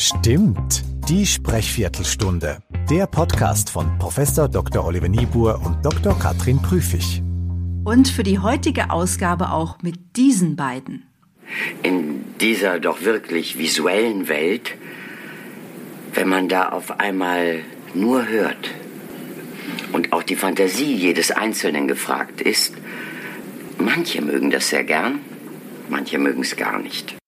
Stimmt, die Sprechviertelstunde. Der Podcast von Professor Dr. Oliver Niebuhr und Dr. Katrin Prüfig. Und für die heutige Ausgabe auch mit diesen beiden. In dieser doch wirklich visuellen Welt, wenn man da auf einmal nur hört und auch die Fantasie jedes Einzelnen gefragt ist, manche mögen das sehr gern, manche mögen es gar nicht.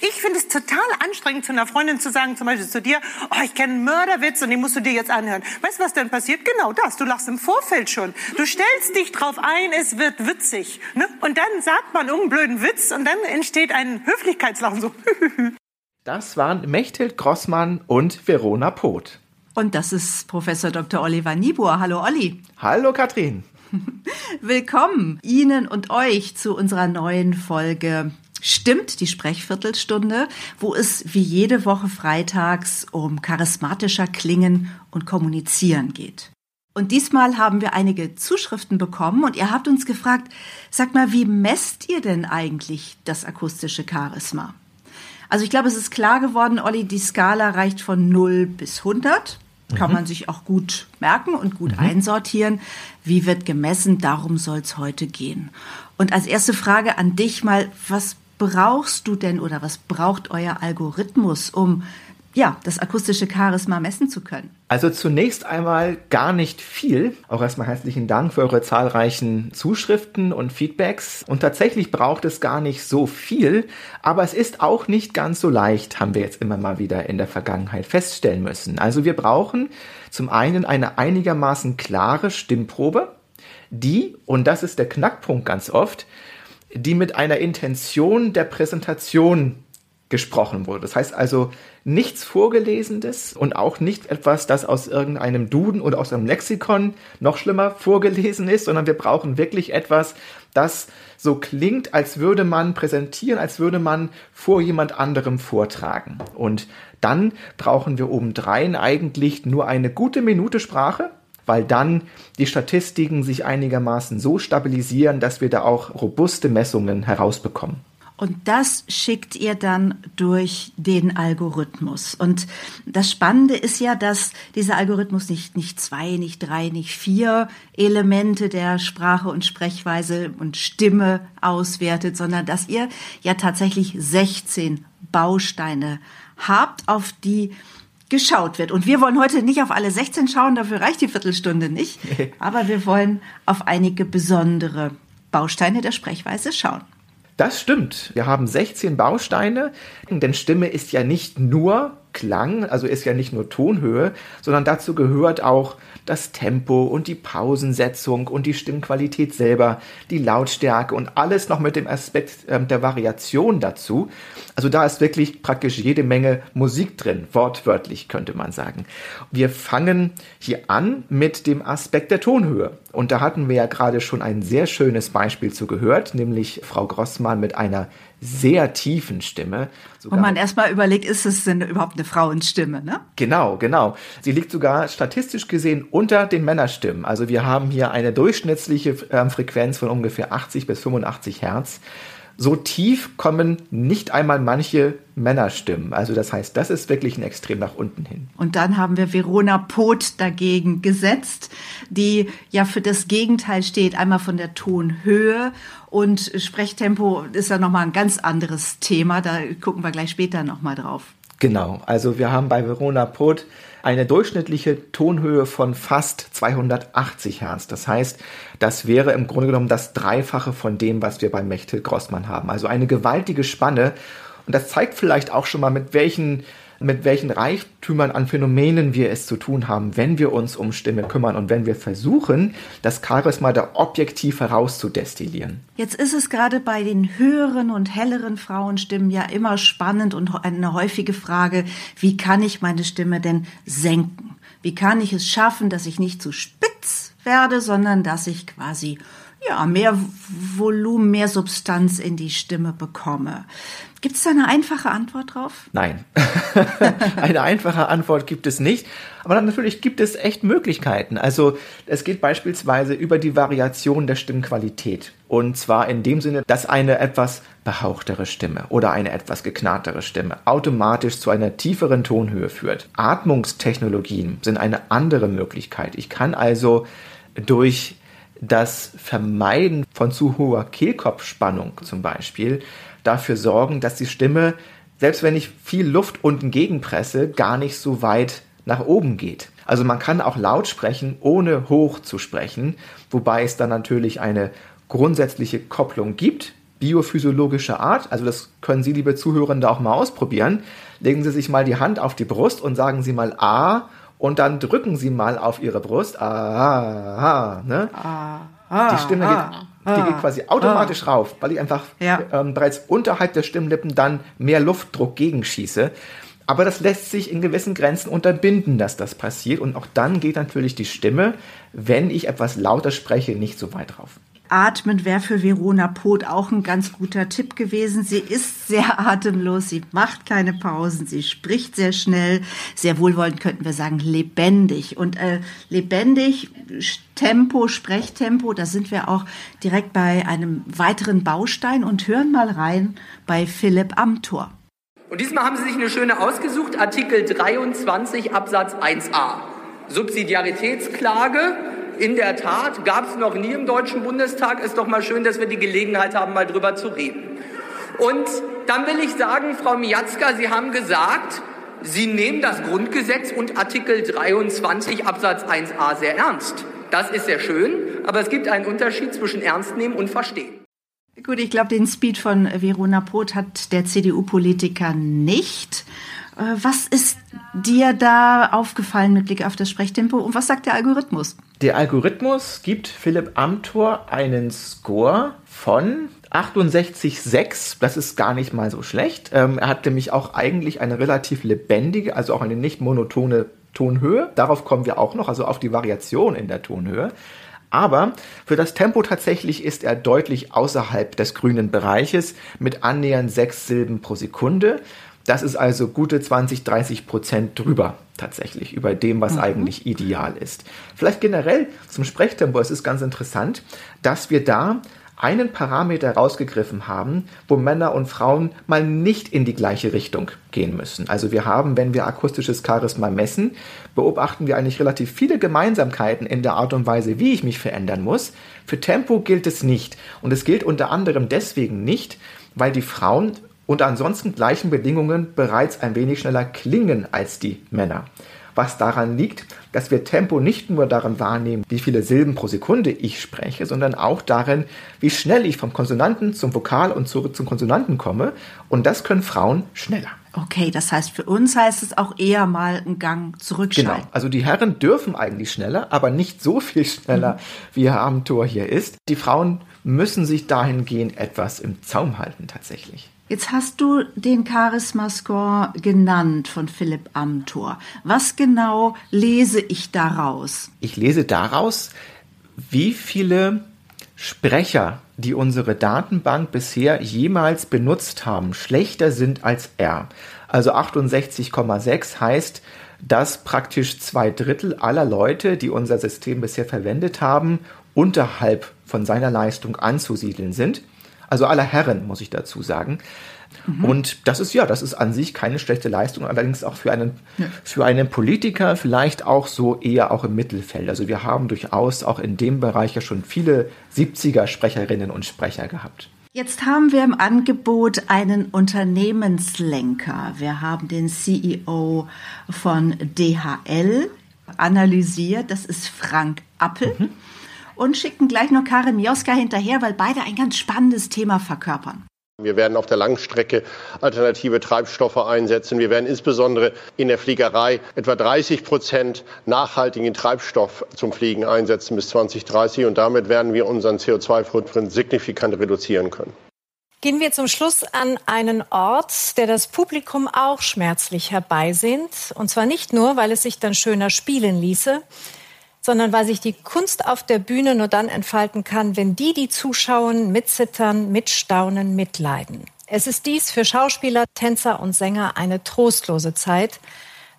Ich finde es total anstrengend, zu einer Freundin zu sagen, zum Beispiel zu dir, oh, ich kenne einen Mörderwitz und den musst du dir jetzt anhören. Weißt du, was dann passiert? Genau das. Du lachst im Vorfeld schon. Du stellst dich drauf ein, es wird witzig. Ne? Und dann sagt man einen blöden Witz und dann entsteht ein Höflichkeitslachen so. das waren Mechthild Grossmann und Verona Poth. Und das ist Professor Dr. Oliver Niebuhr. Hallo Olli. Hallo Katrin. Willkommen Ihnen und euch zu unserer neuen Folge Stimmt, die Sprechviertelstunde, wo es wie jede Woche freitags um charismatischer Klingen und Kommunizieren geht. Und diesmal haben wir einige Zuschriften bekommen und ihr habt uns gefragt, sag mal, wie messt ihr denn eigentlich das akustische Charisma? Also ich glaube, es ist klar geworden, Olli, die Skala reicht von 0 bis 100 kann mhm. man sich auch gut merken und gut mhm. einsortieren. Wie wird gemessen? Darum soll es heute gehen. Und als erste Frage an dich mal, was brauchst du denn oder was braucht euer Algorithmus, um ja, das akustische Charisma messen zu können? Also zunächst einmal gar nicht viel. Auch erstmal herzlichen Dank für eure zahlreichen Zuschriften und Feedbacks. Und tatsächlich braucht es gar nicht so viel, aber es ist auch nicht ganz so leicht, haben wir jetzt immer mal wieder in der Vergangenheit feststellen müssen. Also wir brauchen zum einen eine einigermaßen klare Stimmprobe, die, und das ist der Knackpunkt ganz oft, die mit einer Intention der Präsentation gesprochen wurde. Das heißt also nichts Vorgelesenes und auch nicht etwas, das aus irgendeinem Duden oder aus einem Lexikon noch schlimmer vorgelesen ist, sondern wir brauchen wirklich etwas, das so klingt, als würde man präsentieren, als würde man vor jemand anderem vortragen. Und dann brauchen wir obendrein eigentlich nur eine gute Minute Sprache, weil dann die Statistiken sich einigermaßen so stabilisieren, dass wir da auch robuste Messungen herausbekommen. Und das schickt ihr dann durch den Algorithmus. Und das Spannende ist ja, dass dieser Algorithmus nicht, nicht zwei, nicht drei, nicht vier Elemente der Sprache und Sprechweise und Stimme auswertet, sondern dass ihr ja tatsächlich 16 Bausteine habt, auf die geschaut wird. Und wir wollen heute nicht auf alle 16 schauen, dafür reicht die Viertelstunde nicht. Aber wir wollen auf einige besondere Bausteine der Sprechweise schauen. Das stimmt. Wir haben 16 Bausteine, denn Stimme ist ja nicht nur Klang, also ist ja nicht nur Tonhöhe, sondern dazu gehört auch das Tempo und die Pausensetzung und die Stimmqualität selber, die Lautstärke und alles noch mit dem Aspekt äh, der Variation dazu. Also da ist wirklich praktisch jede Menge Musik drin, wortwörtlich könnte man sagen. Wir fangen hier an mit dem Aspekt der Tonhöhe. Und da hatten wir ja gerade schon ein sehr schönes Beispiel zu gehört, nämlich Frau Grossmann mit einer sehr tiefen Stimme. Sogar Wo man erstmal überlegt, ist es denn überhaupt eine Frauenstimme, ne? Genau, genau. Sie liegt sogar statistisch gesehen unter den Männerstimmen. Also wir haben hier eine durchschnittliche äh, Frequenz von ungefähr 80 bis 85 Hertz so tief kommen nicht einmal manche Männerstimmen. Also das heißt, das ist wirklich ein Extrem nach unten hin. Und dann haben wir Verona Poth dagegen gesetzt, die ja für das Gegenteil steht, einmal von der Tonhöhe und Sprechtempo ist ja nochmal ein ganz anderes Thema. Da gucken wir gleich später nochmal drauf. Genau, also wir haben bei Verona Poth eine durchschnittliche Tonhöhe von fast 280 Hertz. Das heißt, das wäre im Grunde genommen das Dreifache von dem, was wir bei Mechthild Grossmann haben. Also eine gewaltige Spanne. Und das zeigt vielleicht auch schon mal, mit welchen mit welchen Reichtümern an Phänomenen wir es zu tun haben, wenn wir uns um Stimme kümmern und wenn wir versuchen, das Charisma da objektiv herauszudestillieren. Jetzt ist es gerade bei den höheren und helleren Frauenstimmen ja immer spannend und eine häufige Frage, wie kann ich meine Stimme denn senken? Wie kann ich es schaffen, dass ich nicht zu spitz werde, sondern dass ich quasi ja, mehr Volumen, mehr Substanz in die Stimme bekomme. Gibt es da eine einfache Antwort drauf? Nein. eine einfache Antwort gibt es nicht. Aber natürlich gibt es echt Möglichkeiten. Also es geht beispielsweise über die Variation der Stimmqualität. Und zwar in dem Sinne, dass eine etwas behauchtere Stimme oder eine etwas geknarrtere Stimme automatisch zu einer tieferen Tonhöhe führt. Atmungstechnologien sind eine andere Möglichkeit. Ich kann also durch das Vermeiden von zu hoher Kehlkopfspannung zum Beispiel dafür sorgen, dass die Stimme, selbst wenn ich viel Luft unten gegenpresse, gar nicht so weit nach oben geht. Also man kann auch laut sprechen, ohne hoch zu sprechen, wobei es dann natürlich eine grundsätzliche Kopplung gibt, biophysiologischer Art. Also das können Sie, liebe Zuhörende, auch mal ausprobieren. Legen Sie sich mal die Hand auf die Brust und sagen Sie mal A und dann drücken Sie mal auf Ihre Brust. A, A, ne? A, A, die Stimme geht die geht quasi automatisch ah. rauf, weil ich einfach ja. ähm, bereits unterhalb der Stimmlippen dann mehr Luftdruck gegenschieße. Aber das lässt sich in gewissen Grenzen unterbinden, dass das passiert. Und auch dann geht natürlich die Stimme, wenn ich etwas lauter spreche, nicht so weit rauf. Atmen wäre für Verona Poth auch ein ganz guter Tipp gewesen. Sie ist sehr atemlos, sie macht keine Pausen, sie spricht sehr schnell, sehr wohlwollend könnten wir sagen, lebendig. Und äh, lebendig, Tempo, Sprechtempo, da sind wir auch direkt bei einem weiteren Baustein und hören mal rein bei Philipp Amthor. Und diesmal haben Sie sich eine schöne ausgesucht, Artikel 23 Absatz 1a. Subsidiaritätsklage in der Tat gab es noch nie im Deutschen Bundestag. Ist doch mal schön, dass wir die Gelegenheit haben, mal drüber zu reden. Und dann will ich sagen, Frau Miatzka, Sie haben gesagt, Sie nehmen das Grundgesetz und Artikel 23 Absatz 1a sehr ernst. Das ist sehr schön, aber es gibt einen Unterschied zwischen ernst nehmen und verstehen. Gut, ich glaube, den Speed von Verona Poth hat der CDU-Politiker nicht. Äh, was ist dir da aufgefallen mit Blick auf das Sprechtempo und was sagt der Algorithmus? Der Algorithmus gibt Philipp Amthor einen Score von 68,6. Das ist gar nicht mal so schlecht. Ähm, er hat nämlich auch eigentlich eine relativ lebendige, also auch eine nicht monotone Tonhöhe. Darauf kommen wir auch noch, also auf die Variation in der Tonhöhe. Aber für das Tempo tatsächlich ist er deutlich außerhalb des grünen Bereiches mit annähernd sechs Silben pro Sekunde. Das ist also gute 20, 30 Prozent drüber tatsächlich, über dem, was mhm. eigentlich ideal ist. Vielleicht generell zum Sprechtempo, es ist ganz interessant, dass wir da einen Parameter rausgegriffen haben, wo Männer und Frauen mal nicht in die gleiche Richtung gehen müssen. Also wir haben, wenn wir akustisches Charisma messen, beobachten wir eigentlich relativ viele Gemeinsamkeiten in der Art und Weise, wie ich mich verändern muss. Für Tempo gilt es nicht. Und es gilt unter anderem deswegen nicht, weil die Frauen unter ansonsten gleichen Bedingungen bereits ein wenig schneller klingen als die Männer. Was daran liegt, dass wir Tempo nicht nur daran wahrnehmen, wie viele Silben pro Sekunde ich spreche, sondern auch darin, wie schnell ich vom Konsonanten zum Vokal und zurück zum Konsonanten komme. Und das können Frauen schneller. Okay, das heißt, für uns heißt es auch eher mal einen Gang zurückschalten. Genau. Also die Herren dürfen eigentlich schneller, aber nicht so viel schneller, mhm. wie Herr Abenteuer hier ist. Die Frauen müssen sich dahingehend etwas im Zaum halten tatsächlich. Jetzt hast du den Charisma-Score genannt von Philipp Amthor. Was genau lese ich daraus? Ich lese daraus, wie viele Sprecher, die unsere Datenbank bisher jemals benutzt haben, schlechter sind als er. Also 68,6 heißt, dass praktisch zwei Drittel aller Leute, die unser System bisher verwendet haben, unterhalb von seiner Leistung anzusiedeln sind. Also aller Herren, muss ich dazu sagen. Mhm. Und das ist ja, das ist an sich keine schlechte Leistung, allerdings auch für einen, ja. für einen Politiker vielleicht auch so eher auch im Mittelfeld. Also wir haben durchaus auch in dem Bereich ja schon viele 70er Sprecherinnen und Sprecher gehabt. Jetzt haben wir im Angebot einen Unternehmenslenker. Wir haben den CEO von DHL analysiert. Das ist Frank Appel. Mhm und schicken gleich noch Karin Mioska hinterher, weil beide ein ganz spannendes Thema verkörpern. Wir werden auf der Langstrecke alternative Treibstoffe einsetzen. Wir werden insbesondere in der Fliegerei etwa 30 Prozent nachhaltigen Treibstoff zum Fliegen einsetzen bis 2030 und damit werden wir unseren CO2-Footprint signifikant reduzieren können. Gehen wir zum Schluss an einen Ort, der das Publikum auch schmerzlich herbeisehnt. Und zwar nicht nur, weil es sich dann schöner spielen ließe, sondern weil sich die Kunst auf der Bühne nur dann entfalten kann, wenn die, die zuschauen, mitzittern, mitstaunen, mitleiden. Es ist dies für Schauspieler, Tänzer und Sänger eine trostlose Zeit,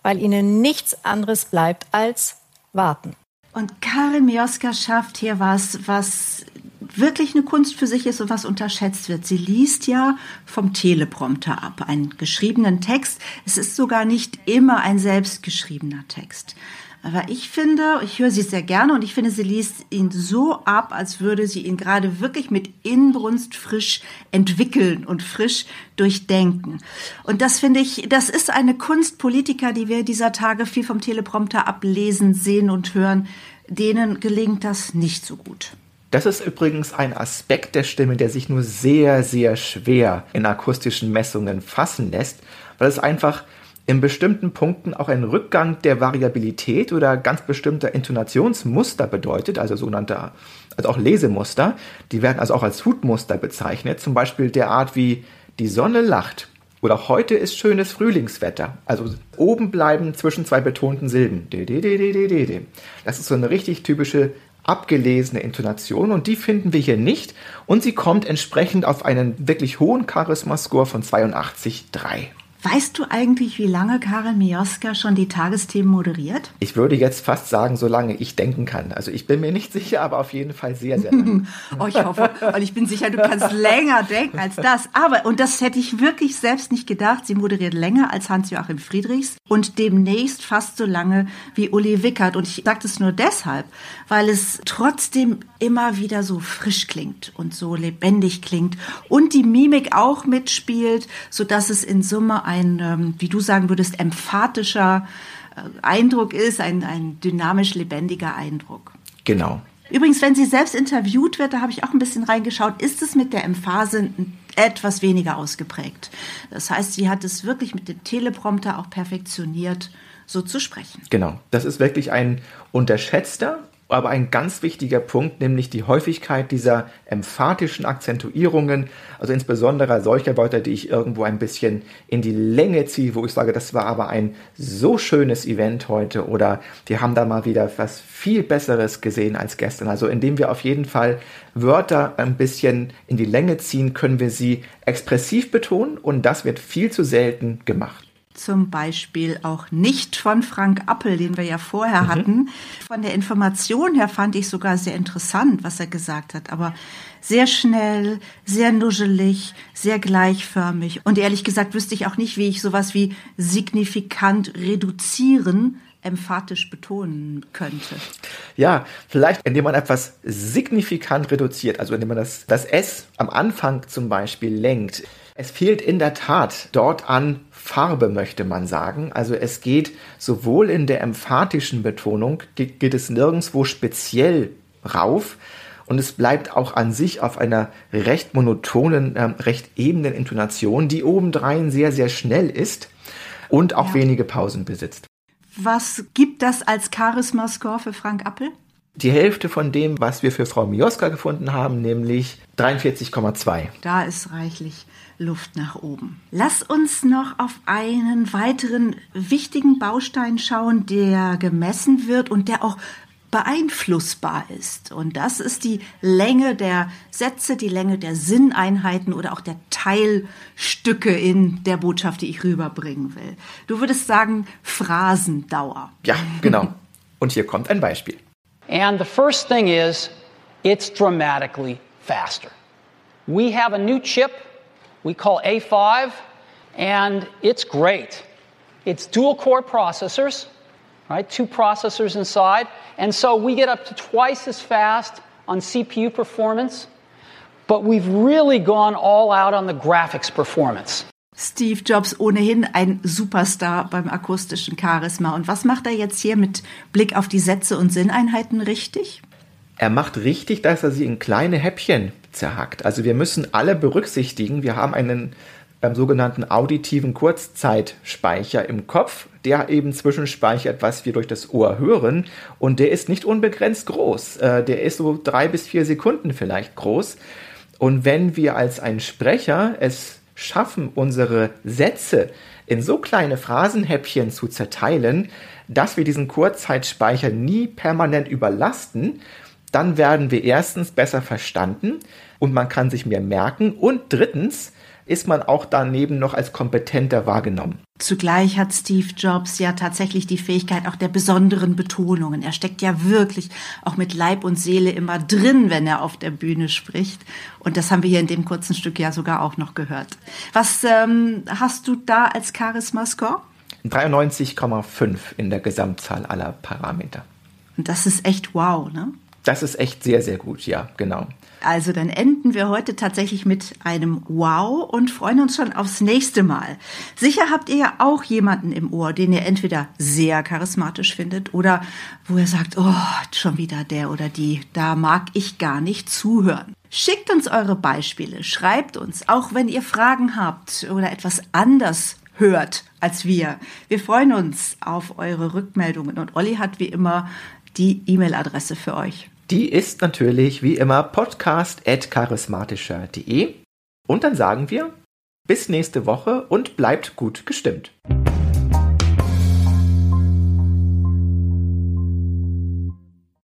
weil ihnen nichts anderes bleibt als warten. Und Karin Mioska schafft hier was, was wirklich eine Kunst für sich ist und was unterschätzt wird. Sie liest ja vom Teleprompter ab, einen geschriebenen Text. Es ist sogar nicht immer ein selbstgeschriebener Text. Aber ich finde, ich höre sie sehr gerne und ich finde, sie liest ihn so ab, als würde sie ihn gerade wirklich mit Inbrunst frisch entwickeln und frisch durchdenken. Und das finde ich, das ist eine Kunst Politiker, die wir dieser Tage viel vom Teleprompter ablesen, sehen und hören. Denen gelingt das nicht so gut. Das ist übrigens ein Aspekt der Stimme, der sich nur sehr, sehr schwer in akustischen Messungen fassen lässt, weil es einfach in bestimmten Punkten auch ein Rückgang der Variabilität oder ganz bestimmter Intonationsmuster bedeutet, also sogenannte, also auch Lesemuster. Die werden also auch als Hutmuster bezeichnet, zum Beispiel der Art wie die Sonne lacht oder heute ist schönes Frühlingswetter. Also oben bleiben zwischen zwei betonten Silben. Das ist so eine richtig typische abgelesene Intonation und die finden wir hier nicht und sie kommt entsprechend auf einen wirklich hohen Charisma-Score von 82,3. Weißt du eigentlich, wie lange Karin Mioska schon die Tagesthemen moderiert? Ich würde jetzt fast sagen, solange ich denken kann. Also ich bin mir nicht sicher, aber auf jeden Fall sehr, sehr lange. oh, ich hoffe, und ich bin sicher, du kannst länger denken als das. Aber, und das hätte ich wirklich selbst nicht gedacht, sie moderiert länger als Hans-Joachim Friedrichs und demnächst fast so lange wie Uli Wickert. Und ich sage das nur deshalb, weil es trotzdem immer wieder so frisch klingt und so lebendig klingt und die Mimik auch mitspielt, so dass es in Summe ein, ähm, wie du sagen würdest, emphatischer äh, Eindruck ist, ein, ein dynamisch lebendiger Eindruck. Genau. Übrigens, wenn sie selbst interviewt wird, da habe ich auch ein bisschen reingeschaut, ist es mit der Emphase etwas weniger ausgeprägt. Das heißt, sie hat es wirklich mit dem Teleprompter auch perfektioniert, so zu sprechen. Genau, das ist wirklich ein unterschätzter aber ein ganz wichtiger Punkt, nämlich die Häufigkeit dieser emphatischen Akzentuierungen, also insbesondere solcher Wörter, die ich irgendwo ein bisschen in die Länge ziehe, wo ich sage, das war aber ein so schönes Event heute oder wir haben da mal wieder was viel Besseres gesehen als gestern. Also indem wir auf jeden Fall Wörter ein bisschen in die Länge ziehen, können wir sie expressiv betonen und das wird viel zu selten gemacht zum Beispiel auch nicht von Frank Appel, den wir ja vorher mhm. hatten. Von der Information her fand ich sogar sehr interessant, was er gesagt hat, aber sehr schnell, sehr nuschelig, sehr gleichförmig. Und ehrlich gesagt wüsste ich auch nicht, wie ich sowas wie signifikant reduzieren emphatisch betonen könnte. Ja, vielleicht indem man etwas signifikant reduziert, also indem man das, das S am Anfang zum Beispiel lenkt. Es fehlt in der Tat dort an Farbe, möchte man sagen. Also es geht sowohl in der emphatischen Betonung, geht, geht es nirgendwo speziell rauf, und es bleibt auch an sich auf einer recht monotonen, äh, recht ebenen Intonation, die obendrein sehr, sehr schnell ist und auch ja. wenige Pausen besitzt. Was gibt das als Charisma-Score für Frank Appel? Die Hälfte von dem, was wir für Frau Mioska gefunden haben, nämlich 43,2. Da ist reichlich Luft nach oben. Lass uns noch auf einen weiteren wichtigen Baustein schauen, der gemessen wird und der auch beeinflussbar ist. Und das ist die Länge der Sätze, die Länge der Sinneinheiten oder auch der Teilstücke in der Botschaft, die ich rüberbringen will. Du würdest sagen Phrasendauer. Ja, genau. Und hier kommt ein Beispiel. And the first thing is, it's dramatically faster. We have a new chip we call A5, and it's great. It's dual core processors, right? Two processors inside. And so we get up to twice as fast on CPU performance, but we've really gone all out on the graphics performance. Steve Jobs ohnehin ein Superstar beim akustischen Charisma. Und was macht er jetzt hier mit Blick auf die Sätze und Sinneinheiten richtig? Er macht richtig, dass er sie in kleine Häppchen zerhackt. Also wir müssen alle berücksichtigen, wir haben einen ähm, sogenannten auditiven Kurzzeitspeicher im Kopf, der eben zwischenspeichert, was wir durch das Ohr hören. Und der ist nicht unbegrenzt groß. Äh, der ist so drei bis vier Sekunden vielleicht groß. Und wenn wir als ein Sprecher es schaffen, unsere Sätze in so kleine Phrasenhäppchen zu zerteilen, dass wir diesen Kurzzeitspeicher nie permanent überlasten, dann werden wir erstens besser verstanden und man kann sich mehr merken und drittens ist man auch daneben noch als kompetenter wahrgenommen. Zugleich hat Steve Jobs ja tatsächlich die Fähigkeit auch der besonderen Betonungen. Er steckt ja wirklich auch mit Leib und Seele immer drin, wenn er auf der Bühne spricht. Und das haben wir hier in dem kurzen Stück ja sogar auch noch gehört. Was ähm, hast du da als Charisma-Score? 93,5 in der Gesamtzahl aller Parameter. Und das ist echt wow, ne? Das ist echt sehr, sehr gut, ja, genau. Also dann enden wir heute tatsächlich mit einem Wow und freuen uns schon aufs nächste Mal. Sicher habt ihr ja auch jemanden im Ohr, den ihr entweder sehr charismatisch findet oder wo ihr sagt, oh, schon wieder der oder die, da mag ich gar nicht zuhören. Schickt uns eure Beispiele, schreibt uns, auch wenn ihr Fragen habt oder etwas anders hört als wir. Wir freuen uns auf eure Rückmeldungen und Olli hat wie immer die E-Mail-Adresse für euch. Die ist natürlich wie immer podcast.charismatischer.de. Und dann sagen wir bis nächste Woche und bleibt gut gestimmt.